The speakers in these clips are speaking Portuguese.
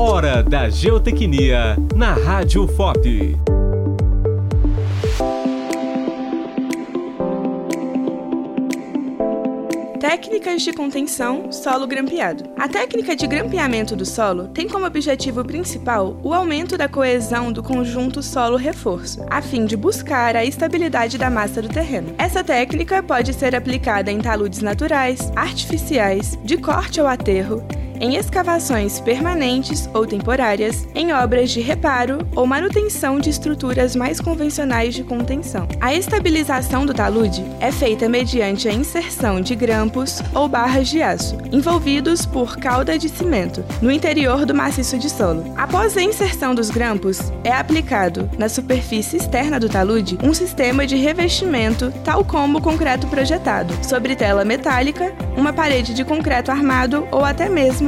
Hora da Geotecnia na Rádio FOP. Técnicas de contenção solo grampeado. A técnica de grampeamento do solo tem como objetivo principal o aumento da coesão do conjunto solo-reforço, a fim de buscar a estabilidade da massa do terreno. Essa técnica pode ser aplicada em taludes naturais, artificiais, de corte ou aterro, em escavações permanentes ou temporárias, em obras de reparo ou manutenção de estruturas mais convencionais de contenção. A estabilização do talude é feita mediante a inserção de grampos ou barras de aço, envolvidos por cauda de cimento, no interior do maciço de solo. Após a inserção dos grampos, é aplicado na superfície externa do talude um sistema de revestimento, tal como o concreto projetado, sobre tela metálica, uma parede de concreto armado ou até mesmo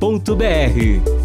radio.fop.br.